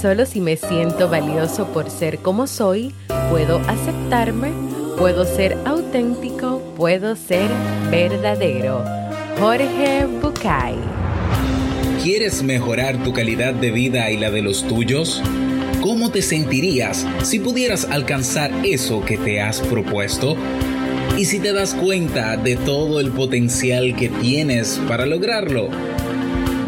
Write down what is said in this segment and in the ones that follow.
Solo si me siento valioso por ser como soy, puedo aceptarme, puedo ser auténtico, puedo ser verdadero. Jorge Bucay. ¿Quieres mejorar tu calidad de vida y la de los tuyos? ¿Cómo te sentirías si pudieras alcanzar eso que te has propuesto? ¿Y si te das cuenta de todo el potencial que tienes para lograrlo?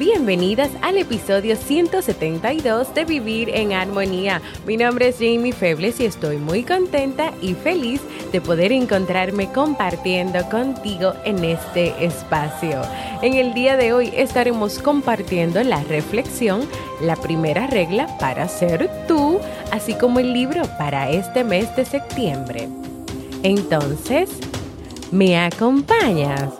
Bienvenidas al episodio 172 de Vivir en Armonía. Mi nombre es Jamie Febles y estoy muy contenta y feliz de poder encontrarme compartiendo contigo en este espacio. En el día de hoy estaremos compartiendo la reflexión, la primera regla para ser tú, así como el libro para este mes de septiembre. Entonces, ¿me acompañas?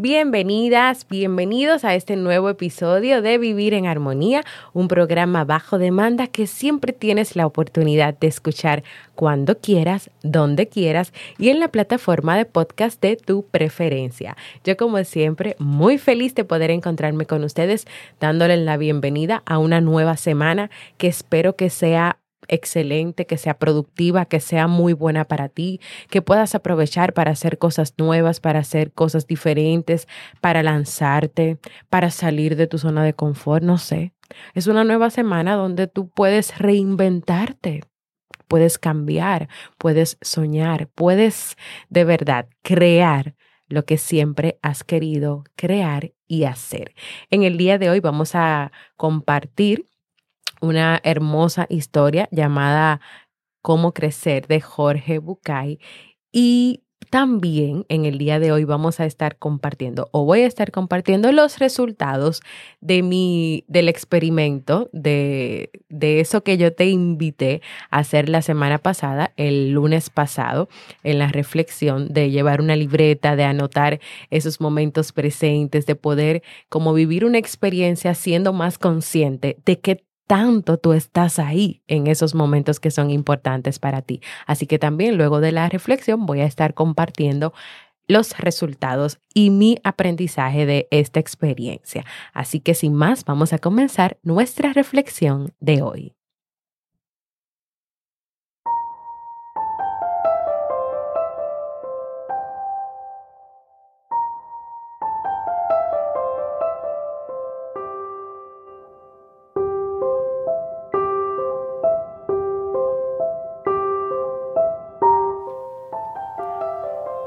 Bienvenidas, bienvenidos a este nuevo episodio de Vivir en Armonía, un programa bajo demanda que siempre tienes la oportunidad de escuchar cuando quieras, donde quieras y en la plataforma de podcast de tu preferencia. Yo como siempre muy feliz de poder encontrarme con ustedes dándoles la bienvenida a una nueva semana que espero que sea excelente, que sea productiva, que sea muy buena para ti, que puedas aprovechar para hacer cosas nuevas, para hacer cosas diferentes, para lanzarte, para salir de tu zona de confort, no sé. Es una nueva semana donde tú puedes reinventarte, puedes cambiar, puedes soñar, puedes de verdad crear lo que siempre has querido crear y hacer. En el día de hoy vamos a compartir una hermosa historia llamada Cómo crecer de Jorge Bucay. Y también en el día de hoy vamos a estar compartiendo o voy a estar compartiendo los resultados de mi del experimento de, de eso que yo te invité a hacer la semana pasada, el lunes pasado, en la reflexión de llevar una libreta, de anotar esos momentos presentes, de poder como vivir una experiencia siendo más consciente de qué tanto tú estás ahí en esos momentos que son importantes para ti. Así que también luego de la reflexión voy a estar compartiendo los resultados y mi aprendizaje de esta experiencia. Así que sin más, vamos a comenzar nuestra reflexión de hoy.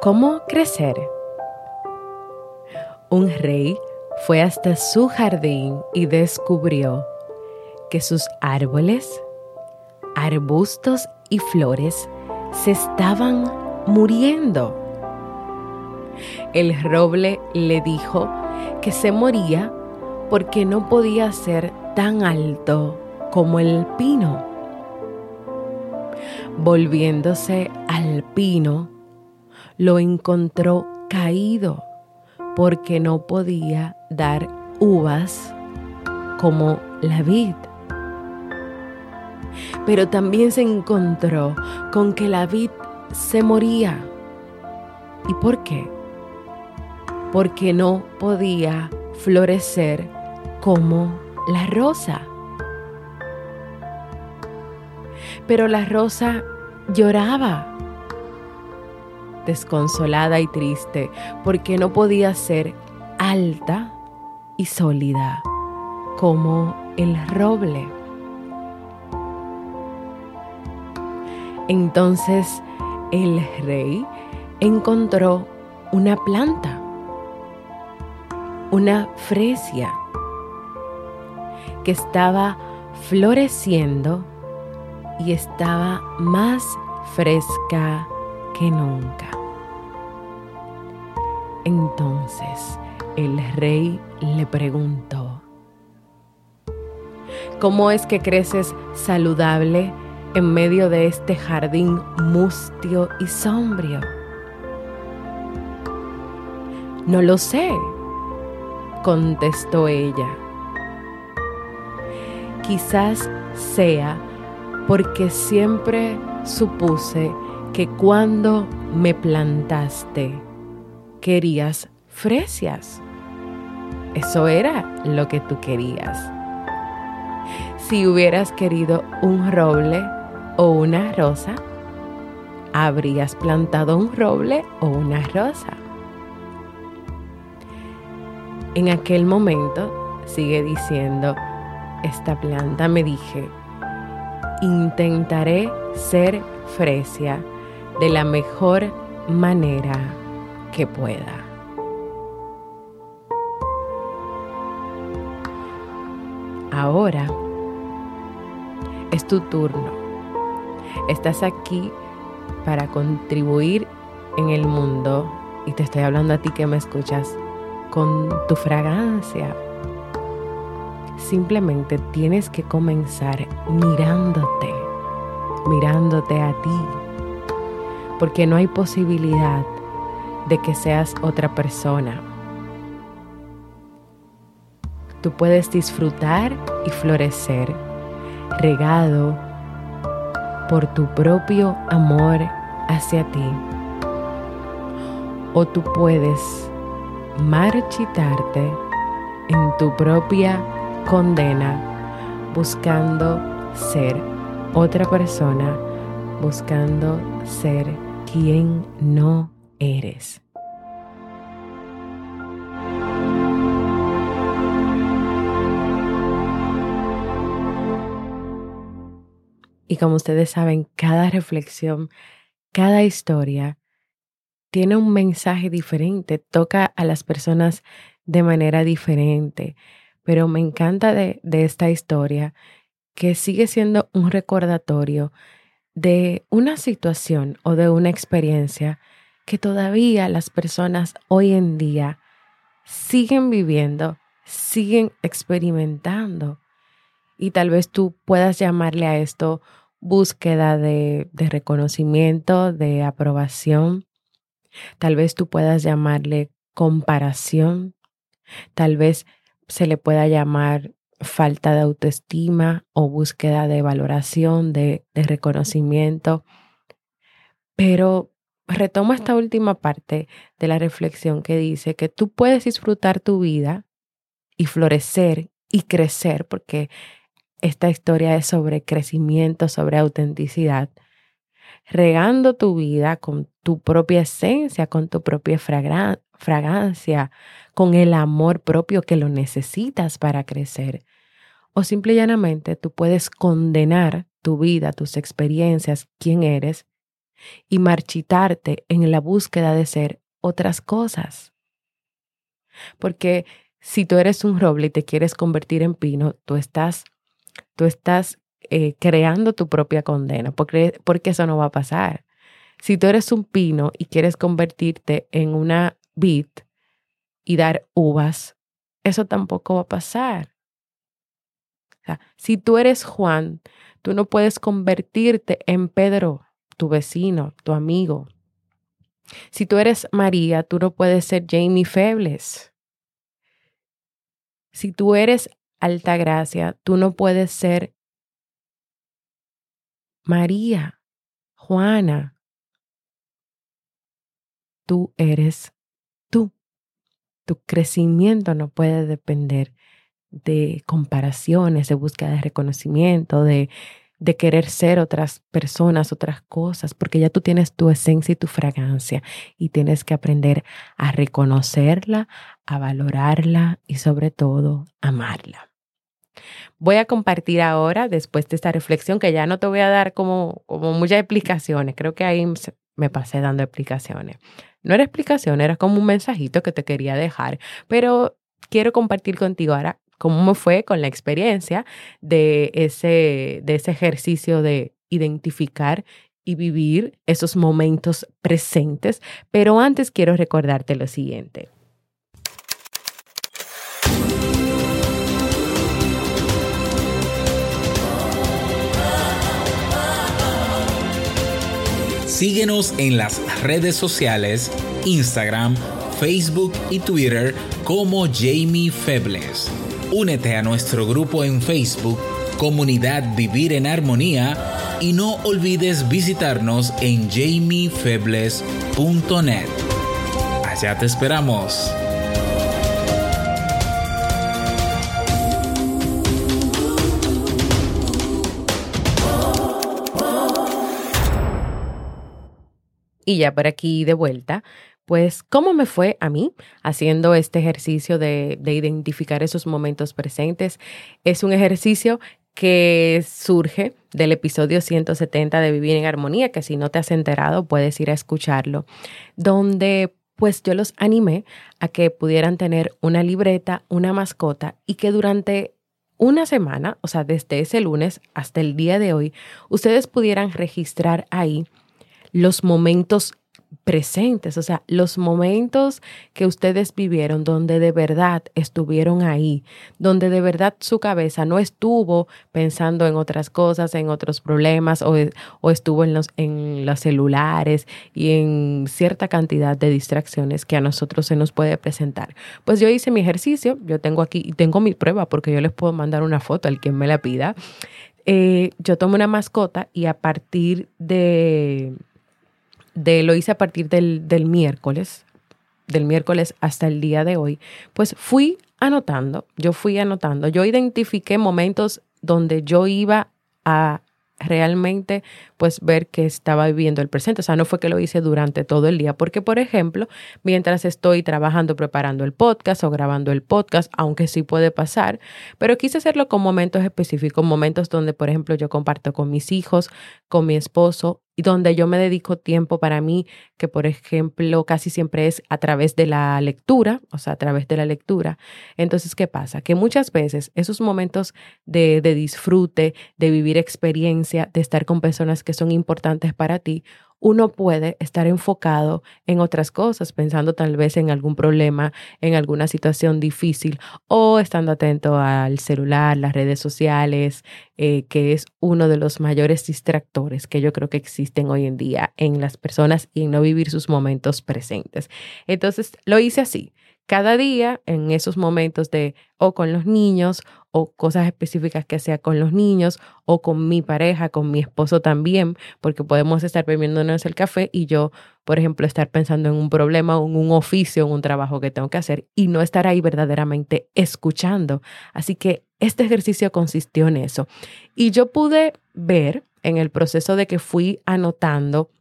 ¿Cómo crecer? Un rey fue hasta su jardín y descubrió que sus árboles, arbustos y flores se estaban muriendo. El roble le dijo que se moría porque no podía ser tan alto como el pino. Volviéndose al pino, lo encontró caído porque no podía dar uvas como la vid. Pero también se encontró con que la vid se moría. ¿Y por qué? Porque no podía florecer como la rosa. Pero la rosa lloraba desconsolada y triste porque no podía ser alta y sólida como el roble. Entonces el rey encontró una planta, una fresia, que estaba floreciendo y estaba más fresca que nunca. Entonces el rey le preguntó, ¿cómo es que creces saludable en medio de este jardín mustio y sombrío? No lo sé, contestó ella. Quizás sea porque siempre supuse que cuando me plantaste querías fresias. Eso era lo que tú querías. Si hubieras querido un roble o una rosa, habrías plantado un roble o una rosa. En aquel momento, sigue diciendo, esta planta me dije, intentaré ser fresia de la mejor manera que pueda. Ahora es tu turno. Estás aquí para contribuir en el mundo y te estoy hablando a ti que me escuchas con tu fragancia. Simplemente tienes que comenzar mirándote, mirándote a ti, porque no hay posibilidad de que seas otra persona. Tú puedes disfrutar y florecer regado por tu propio amor hacia ti. O tú puedes marchitarte en tu propia condena buscando ser otra persona, buscando ser quien no eres. Y como ustedes saben, cada reflexión, cada historia tiene un mensaje diferente, toca a las personas de manera diferente. Pero me encanta de, de esta historia que sigue siendo un recordatorio de una situación o de una experiencia que todavía las personas hoy en día siguen viviendo, siguen experimentando. Y tal vez tú puedas llamarle a esto búsqueda de, reconocimiento, de aprobación. Tal vez tú puedas llamarle comparación. Tal vez se le pueda llamar falta de autoestima o búsqueda de valoración, de, de reconocimiento. Pero retomo esta última parte de la reflexión que dice que tú puedes disfrutar tu vida y florecer y crecer, porque esta historia es sobre crecimiento, sobre autenticidad, regando tu vida con tu propia esencia, con tu propia fragancia, con el amor propio que lo necesitas para crecer. O simple y llanamente tú puedes condenar tu vida, tus experiencias, quién eres, y marchitarte en la búsqueda de ser otras cosas. Porque si tú eres un roble y te quieres convertir en pino, tú estás tú estás eh, creando tu propia condena, porque, porque eso no va a pasar. Si tú eres un pino y quieres convertirte en una vid y dar uvas, eso tampoco va a pasar. Si tú eres Juan, tú no puedes convertirte en Pedro, tu vecino, tu amigo. Si tú eres María, tú no puedes ser Jamie Febles. Si tú eres alta gracia, tú no puedes ser María, Juana. Tú eres tú. Tu crecimiento no puede depender de comparaciones, de búsqueda de reconocimiento, de de querer ser otras personas, otras cosas, porque ya tú tienes tu esencia y tu fragancia y tienes que aprender a reconocerla, a valorarla y sobre todo amarla. Voy a compartir ahora, después de esta reflexión, que ya no te voy a dar como, como muchas explicaciones, creo que ahí me pasé dando explicaciones. No era explicación, era como un mensajito que te quería dejar, pero quiero compartir contigo ahora cómo me fue con la experiencia de ese, de ese ejercicio de identificar y vivir esos momentos presentes. Pero antes quiero recordarte lo siguiente. Síguenos en las redes sociales, Instagram, Facebook y Twitter como Jamie Febles. Únete a nuestro grupo en Facebook, Comunidad Vivir en Armonía, y no olvides visitarnos en jamiefebles.net. Allá te esperamos. Y ya por aquí de vuelta, pues, ¿cómo me fue a mí haciendo este ejercicio de, de identificar esos momentos presentes? Es un ejercicio que surge del episodio 170 de Vivir en Armonía, que si no te has enterado puedes ir a escucharlo, donde pues yo los animé a que pudieran tener una libreta, una mascota y que durante una semana, o sea, desde ese lunes hasta el día de hoy, ustedes pudieran registrar ahí los momentos presentes, o sea, los momentos que ustedes vivieron donde de verdad estuvieron ahí, donde de verdad su cabeza no estuvo pensando en otras cosas, en otros problemas o, o estuvo en los, en los celulares y en cierta cantidad de distracciones que a nosotros se nos puede presentar. Pues yo hice mi ejercicio, yo tengo aquí y tengo mi prueba porque yo les puedo mandar una foto al quien me la pida. Eh, yo tomo una mascota y a partir de de lo hice a partir del, del miércoles, del miércoles hasta el día de hoy, pues fui anotando, yo fui anotando, yo identifiqué momentos donde yo iba a realmente pues ver que estaba viviendo el presente. O sea, no fue que lo hice durante todo el día, porque por ejemplo, mientras estoy trabajando, preparando el podcast o grabando el podcast, aunque sí puede pasar, pero quise hacerlo con momentos específicos, momentos donde por ejemplo yo comparto con mis hijos, con mi esposo y donde yo me dedico tiempo para mí, que por ejemplo casi siempre es a través de la lectura, o sea, a través de la lectura. Entonces, ¿qué pasa? Que muchas veces esos momentos de, de disfrute, de vivir experiencia, de estar con personas que son importantes para ti, uno puede estar enfocado en otras cosas, pensando tal vez en algún problema, en alguna situación difícil o estando atento al celular, las redes sociales, eh, que es uno de los mayores distractores que yo creo que existen hoy en día en las personas y en no vivir sus momentos presentes. Entonces lo hice así cada día en esos momentos de o con los niños o cosas específicas que sea con los niños o con mi pareja, con mi esposo también, porque podemos estar bebiéndonos el café y yo, por ejemplo, estar pensando en un problema en un oficio, en un trabajo que tengo que hacer y no estar ahí verdaderamente escuchando. Así que este ejercicio consistió en eso. Y yo pude ver en el proceso de que fui anotando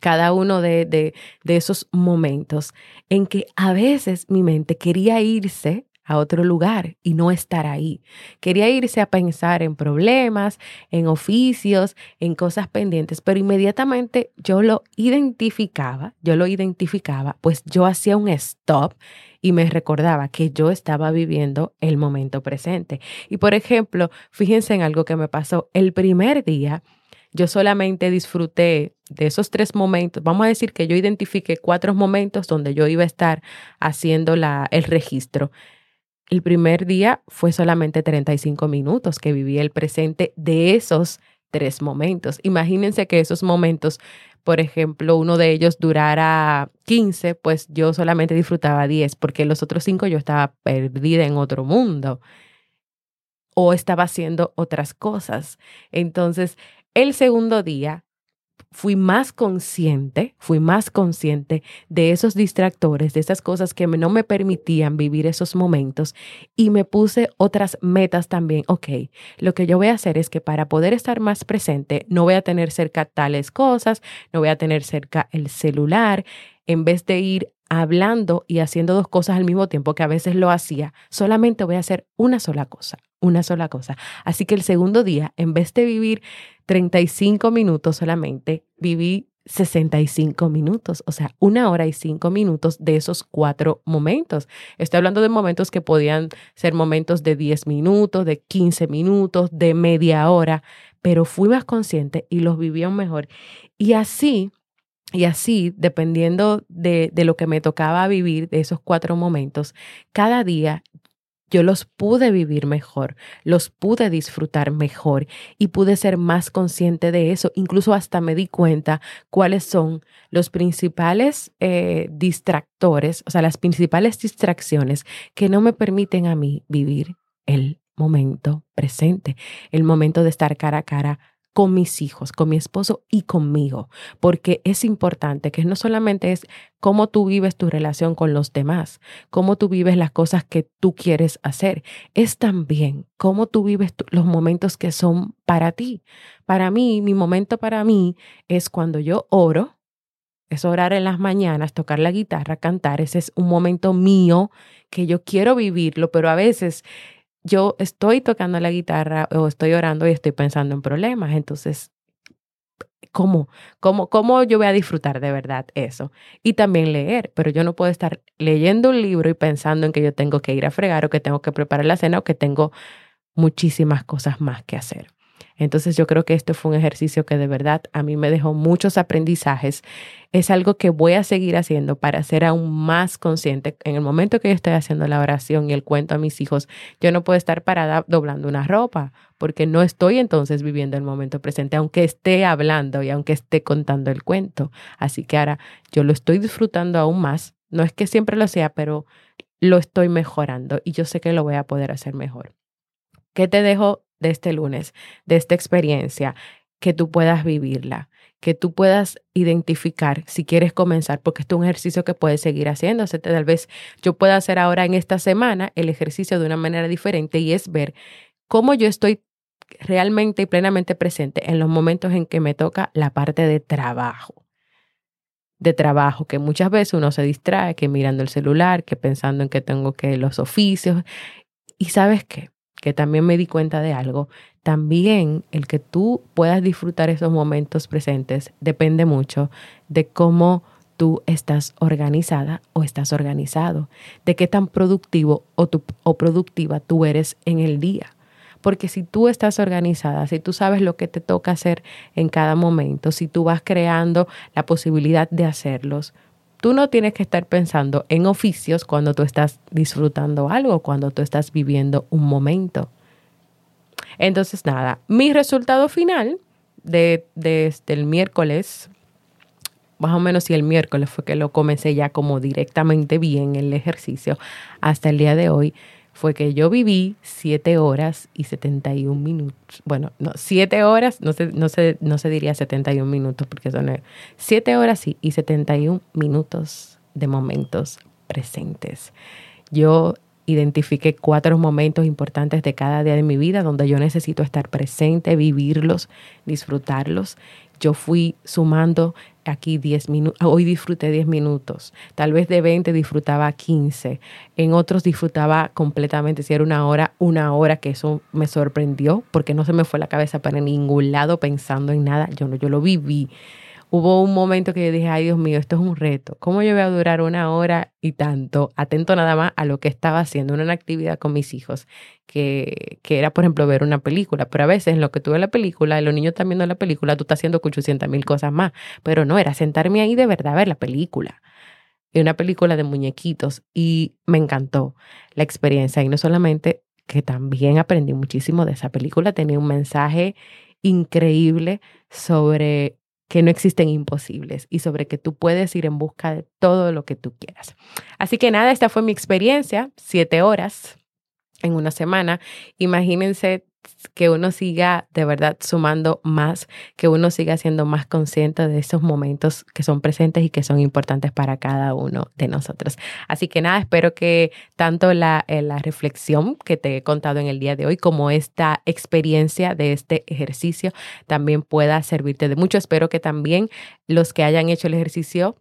cada uno de, de, de, esos momentos en que a veces mi mente quería irse a otro lugar y no estar ahí. Quería irse a pensar en problemas, en oficios, en cosas pendientes, pero inmediatamente yo lo identificaba, yo lo identificaba, pues yo hacía un stop y me recordaba que yo estaba viviendo el momento presente. Y por ejemplo, fíjense en algo que me pasó el primer día yo solamente disfruté de esos tres momentos. Vamos a decir que yo identifiqué cuatro momentos donde yo iba a estar haciendo la, el registro. El primer día fue solamente 35 minutos que viví el presente de esos tres momentos. Imagínense que esos momentos, por ejemplo, uno de ellos durara 15, pues yo solamente disfrutaba 10, porque los otros cinco yo estaba perdida en otro mundo o estaba haciendo otras cosas. Entonces, el segundo día, fui más consciente, fui más consciente de esos distractores, de esas cosas que no me permitían vivir esos momentos y me puse otras metas también. Ok, lo que yo voy a hacer es que para poder estar más presente, no voy a tener cerca tales cosas, no voy a tener cerca el celular, en vez de ir hablando y haciendo dos cosas al mismo tiempo, que a veces lo hacía, solamente voy a hacer una sola cosa, una sola cosa. Así que el segundo día, en vez de vivir 35 minutos solamente, viví 65 minutos, o sea, una hora y cinco minutos de esos cuatro momentos. Estoy hablando de momentos que podían ser momentos de 10 minutos, de 15 minutos, de media hora, pero fui más consciente y los viví aún mejor. Y así, y así, dependiendo de, de lo que me tocaba vivir, de esos cuatro momentos, cada día yo los pude vivir mejor, los pude disfrutar mejor y pude ser más consciente de eso. Incluso hasta me di cuenta cuáles son los principales eh, distractores, o sea, las principales distracciones que no me permiten a mí vivir el momento presente, el momento de estar cara a cara con mis hijos, con mi esposo y conmigo, porque es importante que no solamente es cómo tú vives tu relación con los demás, cómo tú vives las cosas que tú quieres hacer, es también cómo tú vives los momentos que son para ti. Para mí, mi momento para mí es cuando yo oro, es orar en las mañanas, tocar la guitarra, cantar, ese es un momento mío que yo quiero vivirlo, pero a veces yo estoy tocando la guitarra o estoy orando y estoy pensando en problemas. Entonces, ¿cómo? ¿Cómo, cómo yo voy a disfrutar de verdad eso? Y también leer, pero yo no puedo estar leyendo un libro y pensando en que yo tengo que ir a fregar o que tengo que preparar la cena o que tengo muchísimas cosas más que hacer. Entonces yo creo que esto fue un ejercicio que de verdad a mí me dejó muchos aprendizajes. Es algo que voy a seguir haciendo para ser aún más consciente. En el momento que yo estoy haciendo la oración y el cuento a mis hijos, yo no puedo estar parada doblando una ropa porque no estoy entonces viviendo el momento presente, aunque esté hablando y aunque esté contando el cuento. Así que ahora yo lo estoy disfrutando aún más. No es que siempre lo sea, pero lo estoy mejorando y yo sé que lo voy a poder hacer mejor. ¿Qué te dejo de este lunes, de esta experiencia, que tú puedas vivirla, que tú puedas identificar si quieres comenzar, porque esto es un ejercicio que puedes seguir haciéndose. Tal vez yo pueda hacer ahora en esta semana el ejercicio de una manera diferente y es ver cómo yo estoy realmente y plenamente presente en los momentos en que me toca la parte de trabajo. De trabajo, que muchas veces uno se distrae, que mirando el celular, que pensando en que tengo que los oficios. Y sabes qué? Que también me di cuenta de algo, también el que tú puedas disfrutar esos momentos presentes depende mucho de cómo tú estás organizada o estás organizado, de qué tan productivo o, o productiva tú eres en el día. Porque si tú estás organizada, si tú sabes lo que te toca hacer en cada momento, si tú vas creando la posibilidad de hacerlos, tú no tienes que estar pensando en oficios cuando tú estás disfrutando algo, cuando tú estás viviendo un momento. Entonces, nada, mi resultado final de, desde el miércoles, más o menos si el miércoles fue que lo comencé ya como directamente bien el ejercicio, hasta el día de hoy, fue que yo viví 7 horas y 71 minutos. Bueno, no, 7 horas, no se, no, no se diría 71 minutos porque son 7 horas sí, y 71 minutos de momentos presentes. Yo identifiqué cuatro momentos importantes de cada día de mi vida donde yo necesito estar presente, vivirlos, disfrutarlos. Yo fui sumando aquí 10 minutos, hoy disfruté 10 minutos, tal vez de 20 disfrutaba 15, en otros disfrutaba completamente, si era una hora, una hora, que eso me sorprendió porque no se me fue la cabeza para ningún lado pensando en nada, yo no, yo lo viví hubo un momento que yo dije, ay Dios mío, esto es un reto. ¿Cómo yo voy a durar una hora y tanto, atento nada más a lo que estaba haciendo, una actividad con mis hijos, que, que era, por ejemplo, ver una película? Pero a veces en lo que tú ves la película, y los niños están viendo la película, tú estás haciendo 800 mil cosas más. Pero no, era sentarme ahí de verdad a ver la película. Y una película de muñequitos. Y me encantó la experiencia. Y no solamente que también aprendí muchísimo de esa película, tenía un mensaje increíble sobre que no existen imposibles y sobre que tú puedes ir en busca de todo lo que tú quieras. Así que nada, esta fue mi experiencia, siete horas en una semana. Imagínense que uno siga de verdad sumando más, que uno siga siendo más consciente de esos momentos que son presentes y que son importantes para cada uno de nosotros. Así que nada, espero que tanto la, eh, la reflexión que te he contado en el día de hoy como esta experiencia de este ejercicio también pueda servirte de mucho. Espero que también los que hayan hecho el ejercicio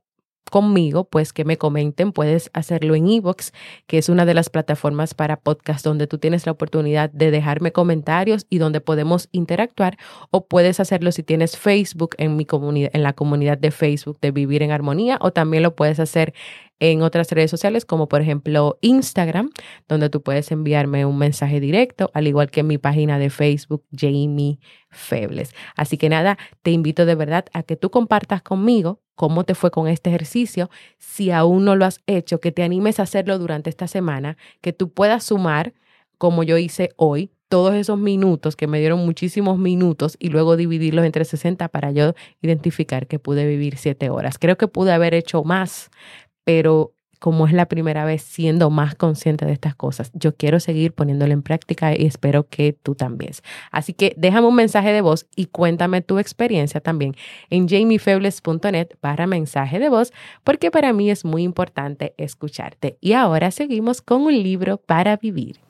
conmigo, pues que me comenten. Puedes hacerlo en Evox, que es una de las plataformas para podcast donde tú tienes la oportunidad de dejarme comentarios y donde podemos interactuar. O puedes hacerlo si tienes Facebook en mi comunidad, en la comunidad de Facebook de Vivir en Armonía, o también lo puedes hacer en otras redes sociales como por ejemplo Instagram, donde tú puedes enviarme un mensaje directo, al igual que mi página de Facebook, Jamie Febles. Así que nada, te invito de verdad a que tú compartas conmigo cómo te fue con este ejercicio. Si aún no lo has hecho, que te animes a hacerlo durante esta semana, que tú puedas sumar, como yo hice hoy, todos esos minutos que me dieron muchísimos minutos y luego dividirlos entre 60 para yo identificar que pude vivir siete horas. Creo que pude haber hecho más, pero como es la primera vez siendo más consciente de estas cosas, yo quiero seguir poniéndolo en práctica y espero que tú también. Así que déjame un mensaje de voz y cuéntame tu experiencia también en jamiefebles.net para mensaje de voz, porque para mí es muy importante escucharte. Y ahora seguimos con un libro para vivir.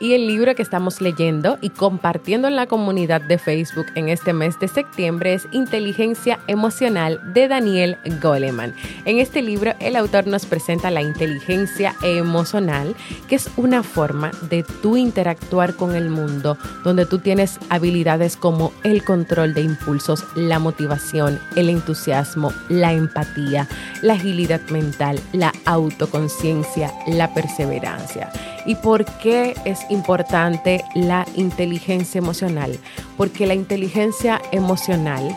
Y el libro que estamos leyendo y compartiendo en la comunidad de Facebook en este mes de septiembre es Inteligencia Emocional de Daniel Goleman. En este libro el autor nos presenta la inteligencia emocional, que es una forma de tú interactuar con el mundo, donde tú tienes habilidades como el control de impulsos, la motivación, el entusiasmo, la empatía, la agilidad mental, la autoconciencia, la perseverancia. ¿Y por qué es importante la inteligencia emocional? Porque la inteligencia emocional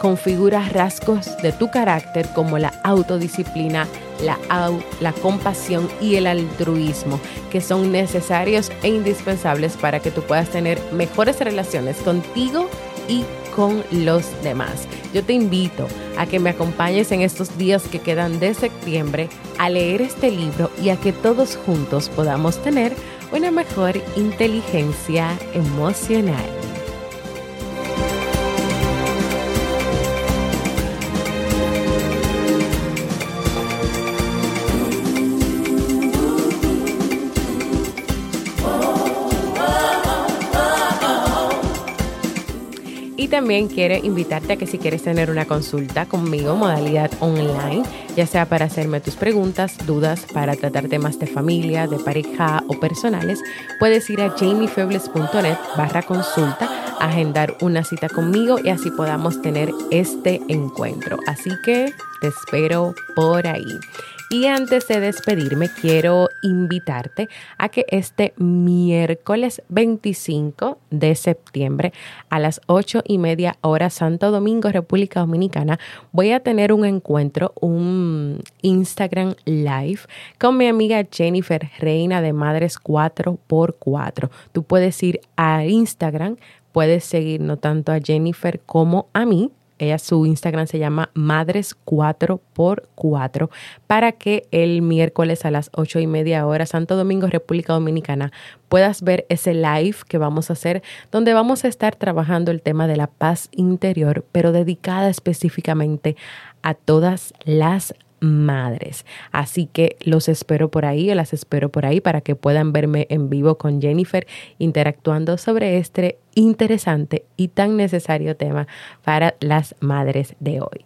configura rasgos de tu carácter como la autodisciplina, la, la compasión y el altruismo, que son necesarios e indispensables para que tú puedas tener mejores relaciones contigo y con los demás. Yo te invito a que me acompañes en estos días que quedan de septiembre a leer este libro y a que todos juntos podamos tener una mejor inteligencia emocional. También quiero invitarte a que si quieres tener una consulta conmigo, modalidad online, ya sea para hacerme tus preguntas, dudas, para tratar temas de familia, de pareja o personales, puedes ir a jamiefebles.net barra consulta, agendar una cita conmigo y así podamos tener este encuentro. Así que te espero por ahí. Y antes de despedirme, quiero invitarte a que este miércoles 25 de septiembre a las 8 y media hora Santo Domingo, República Dominicana, voy a tener un encuentro, un Instagram Live con mi amiga Jennifer Reina de Madres 4x4. Tú puedes ir a Instagram, puedes seguir no tanto a Jennifer como a mí su Instagram se llama Madres 4x4 para que el miércoles a las 8 y media hora, Santo Domingo, República Dominicana, puedas ver ese live que vamos a hacer donde vamos a estar trabajando el tema de la paz interior, pero dedicada específicamente a todas las madres. Así que los espero por ahí, las espero por ahí para que puedan verme en vivo con Jennifer interactuando sobre este interesante y tan necesario tema para las madres de hoy.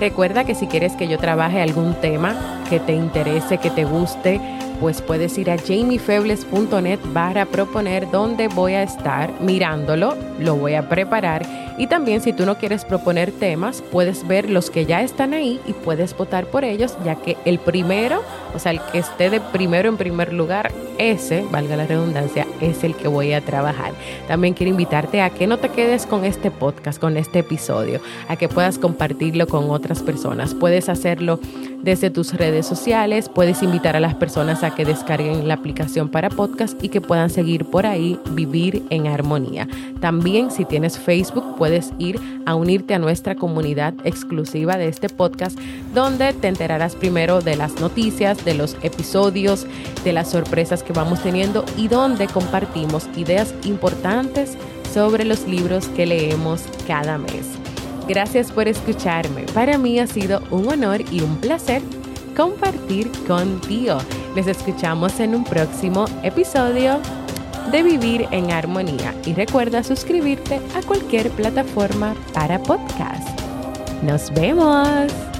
Recuerda que si quieres que yo trabaje algún tema que te interese, que te guste, pues puedes ir a jamiefebles.net para proponer dónde voy a estar mirándolo, lo voy a preparar y también si tú no quieres proponer temas, puedes ver los que ya están ahí y puedes votar por ellos, ya que el primero, o sea, el que esté de primero en primer lugar, ese, valga la redundancia, es el que voy a trabajar. También quiero invitarte a que no te quedes con este podcast, con este episodio, a que puedas compartirlo con otras personas. Puedes hacerlo desde tus redes sociales. Puedes invitar a las personas a que descarguen la aplicación para podcast y que puedan seguir por ahí Vivir en Armonía. También si tienes Facebook puedes ir a unirte a nuestra comunidad exclusiva de este podcast donde te enterarás primero de las noticias, de los episodios, de las sorpresas que vamos teniendo y donde compartimos ideas importantes sobre los libros que leemos cada mes. Gracias por escucharme. Para mí ha sido un honor y un placer compartir contigo. Les escuchamos en un próximo episodio de Vivir en Armonía y recuerda suscribirte a cualquier plataforma para podcast. Nos vemos.